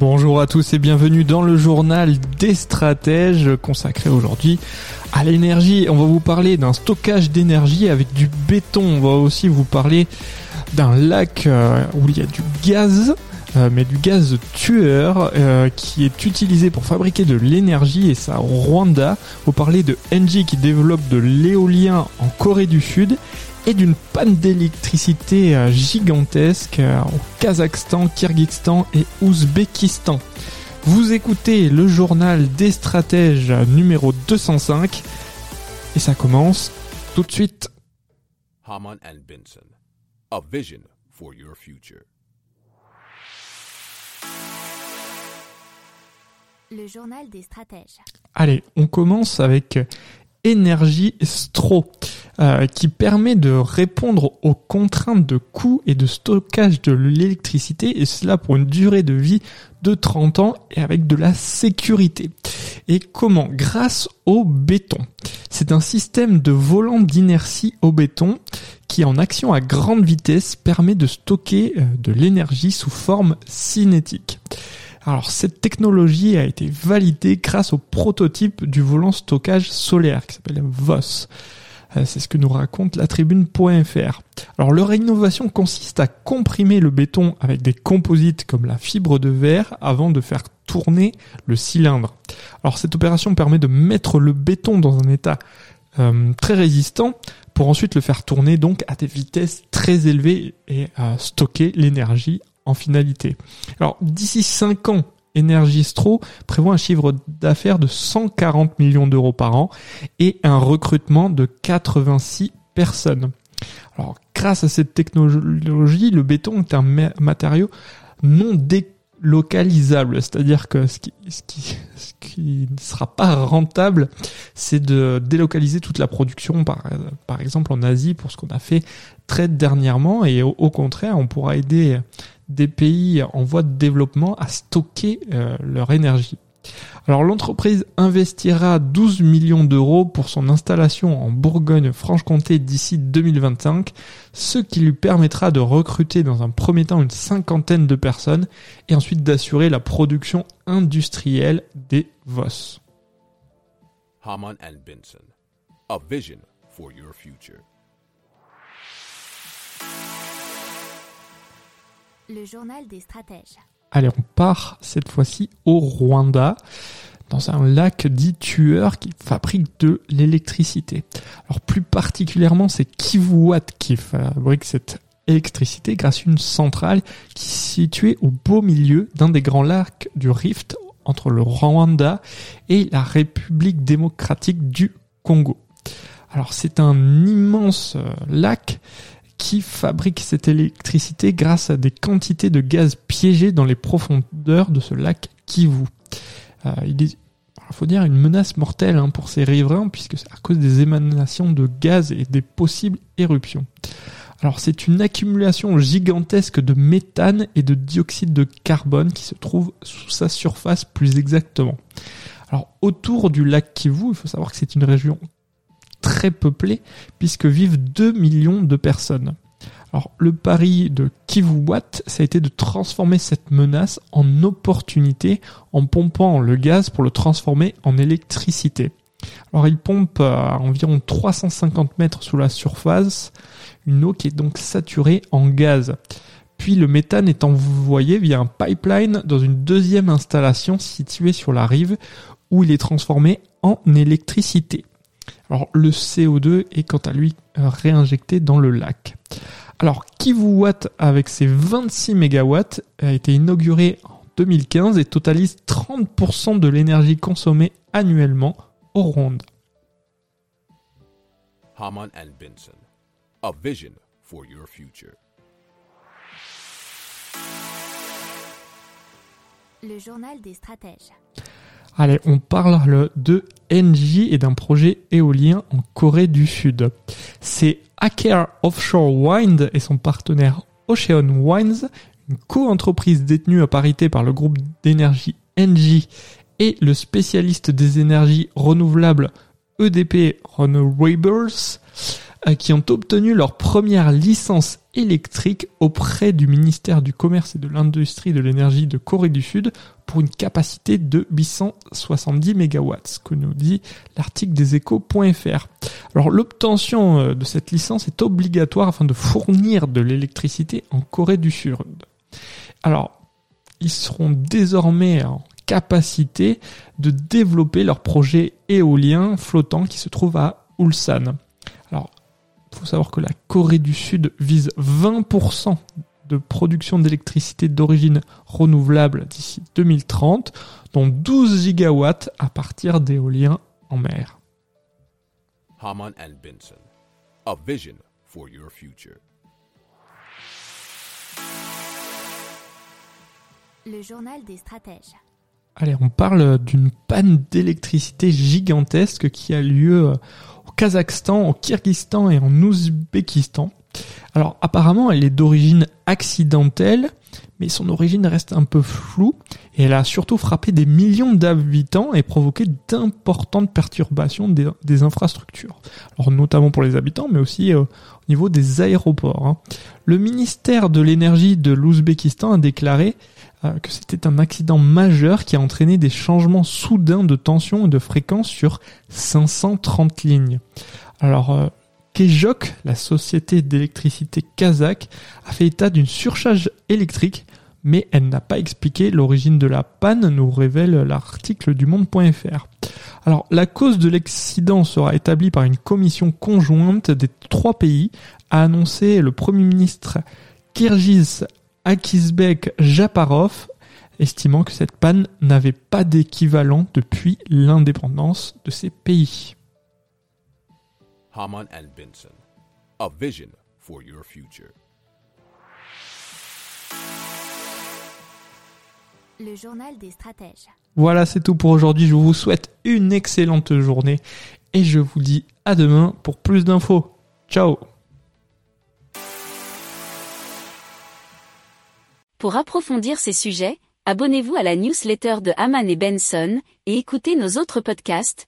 Bonjour à tous et bienvenue dans le journal des stratèges consacré aujourd'hui à l'énergie. On va vous parler d'un stockage d'énergie avec du béton. On va aussi vous parler d'un lac euh, où il y a du gaz, euh, mais du gaz tueur euh, qui est utilisé pour fabriquer de l'énergie et ça au Rwanda. Vous parler de Engie qui développe de l'éolien en Corée du Sud et d'une panne d'électricité euh, gigantesque euh, au Kazakhstan, Kyrgyzstan et Ouzbékistan. Vous écoutez le journal des stratèges numéro 205 et ça commence tout de suite. Haman and Benson, a vision for your future. Le journal des stratèges. Allez, on commence avec Énergie Stro, euh, qui permet de répondre aux contraintes de coût et de stockage de l'électricité, et cela pour une durée de vie de 30 ans et avec de la sécurité. Et comment? Grâce au béton. C'est un système de volant d'inertie au béton qui en action à grande vitesse permet de stocker euh, de l'énergie sous forme cinétique. Alors cette technologie a été validée grâce au prototype du volant stockage solaire qui s'appelle VOS. Euh, c'est ce que nous raconte la tribune.fr. Alors leur innovation consiste à comprimer le béton avec des composites comme la fibre de verre avant de faire tourner le cylindre. Alors cette opération permet de mettre le béton dans un état euh, très résistant pour ensuite le faire tourner donc à des vitesses très élevées et stocker l'énergie finalité. Alors d'ici 5 ans, Energistro prévoit un chiffre d'affaires de 140 millions d'euros par an et un recrutement de 86 personnes. Alors grâce à cette technologie, le béton est un matériau non délocalisable, c'est-à-dire que ce qui, ne sera pas rentable, c'est de délocaliser toute la production, par, exemple en Asie, pour ce qu'on a fait très dernièrement, et au contraire, on pourra aider des pays en voie de développement à stocker euh, leur énergie. Alors l'entreprise investira 12 millions d'euros pour son installation en Bourgogne-Franche-Comté d'ici 2025, ce qui lui permettra de recruter dans un premier temps une cinquantaine de personnes et ensuite d'assurer la production industrielle des VOS. Le journal des stratèges. Allez, on part cette fois-ci au Rwanda, dans un lac dit tueur qui fabrique de l'électricité. Alors plus particulièrement, c'est Kivuwatt qui fabrique cette électricité grâce à une centrale qui est située au beau milieu d'un des grands lacs du Rift entre le Rwanda et la République démocratique du Congo. Alors c'est un immense euh, lac qui fabrique cette électricité grâce à des quantités de gaz piégés dans les profondeurs de ce lac Kivu. Euh, il est, faut dire, une menace mortelle hein, pour ces riverains puisque c'est à cause des émanations de gaz et des possibles éruptions. Alors c'est une accumulation gigantesque de méthane et de dioxyde de carbone qui se trouve sous sa surface plus exactement. Alors autour du lac Kivu, il faut savoir que c'est une région très puisque vivent 2 millions de personnes. Alors le pari de Kivuwatt, ça a été de transformer cette menace en opportunité en pompant le gaz pour le transformer en électricité. Alors il pompe à environ 350 mètres sous la surface une eau qui est donc saturée en gaz. Puis le méthane est envoyé via un pipeline dans une deuxième installation située sur la rive où il est transformé en électricité. Alors le CO2 est quant à lui euh, réinjecté dans le lac. Alors Kivuwatt avec ses 26 MW a été inauguré en 2015 et totalise 30% de l'énergie consommée annuellement au Rwanda. Haman and Benson, a vision for your future. Le journal des stratèges. Allez, on parle de NJ et d'un projet éolien en Corée du Sud. C'est Aker Offshore Wind et son partenaire Ocean Winds, une co-entreprise détenue à parité par le groupe d'énergie NJ et le spécialiste des énergies renouvelables EDP Renewables, qui ont obtenu leur première licence électrique auprès du ministère du Commerce et de l'Industrie de l'énergie de Corée du Sud pour une capacité de 870 MW, ce que nous dit l'article des échos.fr. Alors l'obtention euh, de cette licence est obligatoire afin de fournir de l'électricité en Corée du Sud. Alors, ils seront désormais en capacité de développer leur projet éolien flottant qui se trouve à Ulsan. Il faut savoir que la Corée du Sud vise 20% de production d'électricité d'origine renouvelable d'ici 2030, dont 12 gigawatts à partir d'éoliens en mer. Haman and Benson. A vision for your future. Le journal des stratèges. Allez, on parle d'une panne d'électricité gigantesque qui a lieu au Kazakhstan, au Kyrgyzstan et en Ouzbékistan. Alors apparemment elle est d'origine accidentelle, mais son origine reste un peu floue et elle a surtout frappé des millions d'habitants et provoqué d'importantes perturbations des, infrastructures. Alors notamment pour les habitants, mais aussi euh, au niveau des aéroports. Hein. Le ministère de l'énergie de l'Ouzbékistan a déclaré euh, que c'était un accident majeur qui a entraîné des changements soudains de tension et de fréquence sur 530 lignes. Alors, euh, Kejok, la société d'électricité kazakh, a fait état d'une surcharge électrique, mais elle n'a pas expliqué l'origine de la panne, nous révèle l'article du monde.fr. Alors, la cause de l'accident sera établie par une commission conjointe des trois pays, a annoncé le premier ministre Kirgiz Akizbek Japarov, estimant que cette panne n'avait pas d'équivalent depuis l'indépendance de ces pays. Haman and Benson. A vision for your future. Le journal des stratèges. Voilà, c'est tout pour aujourd'hui. Je vous souhaite une excellente journée et je vous dis à demain pour plus d'infos. Ciao Pour approfondir ces sujets, abonnez-vous à la newsletter de Haman et Benson et écoutez nos autres podcasts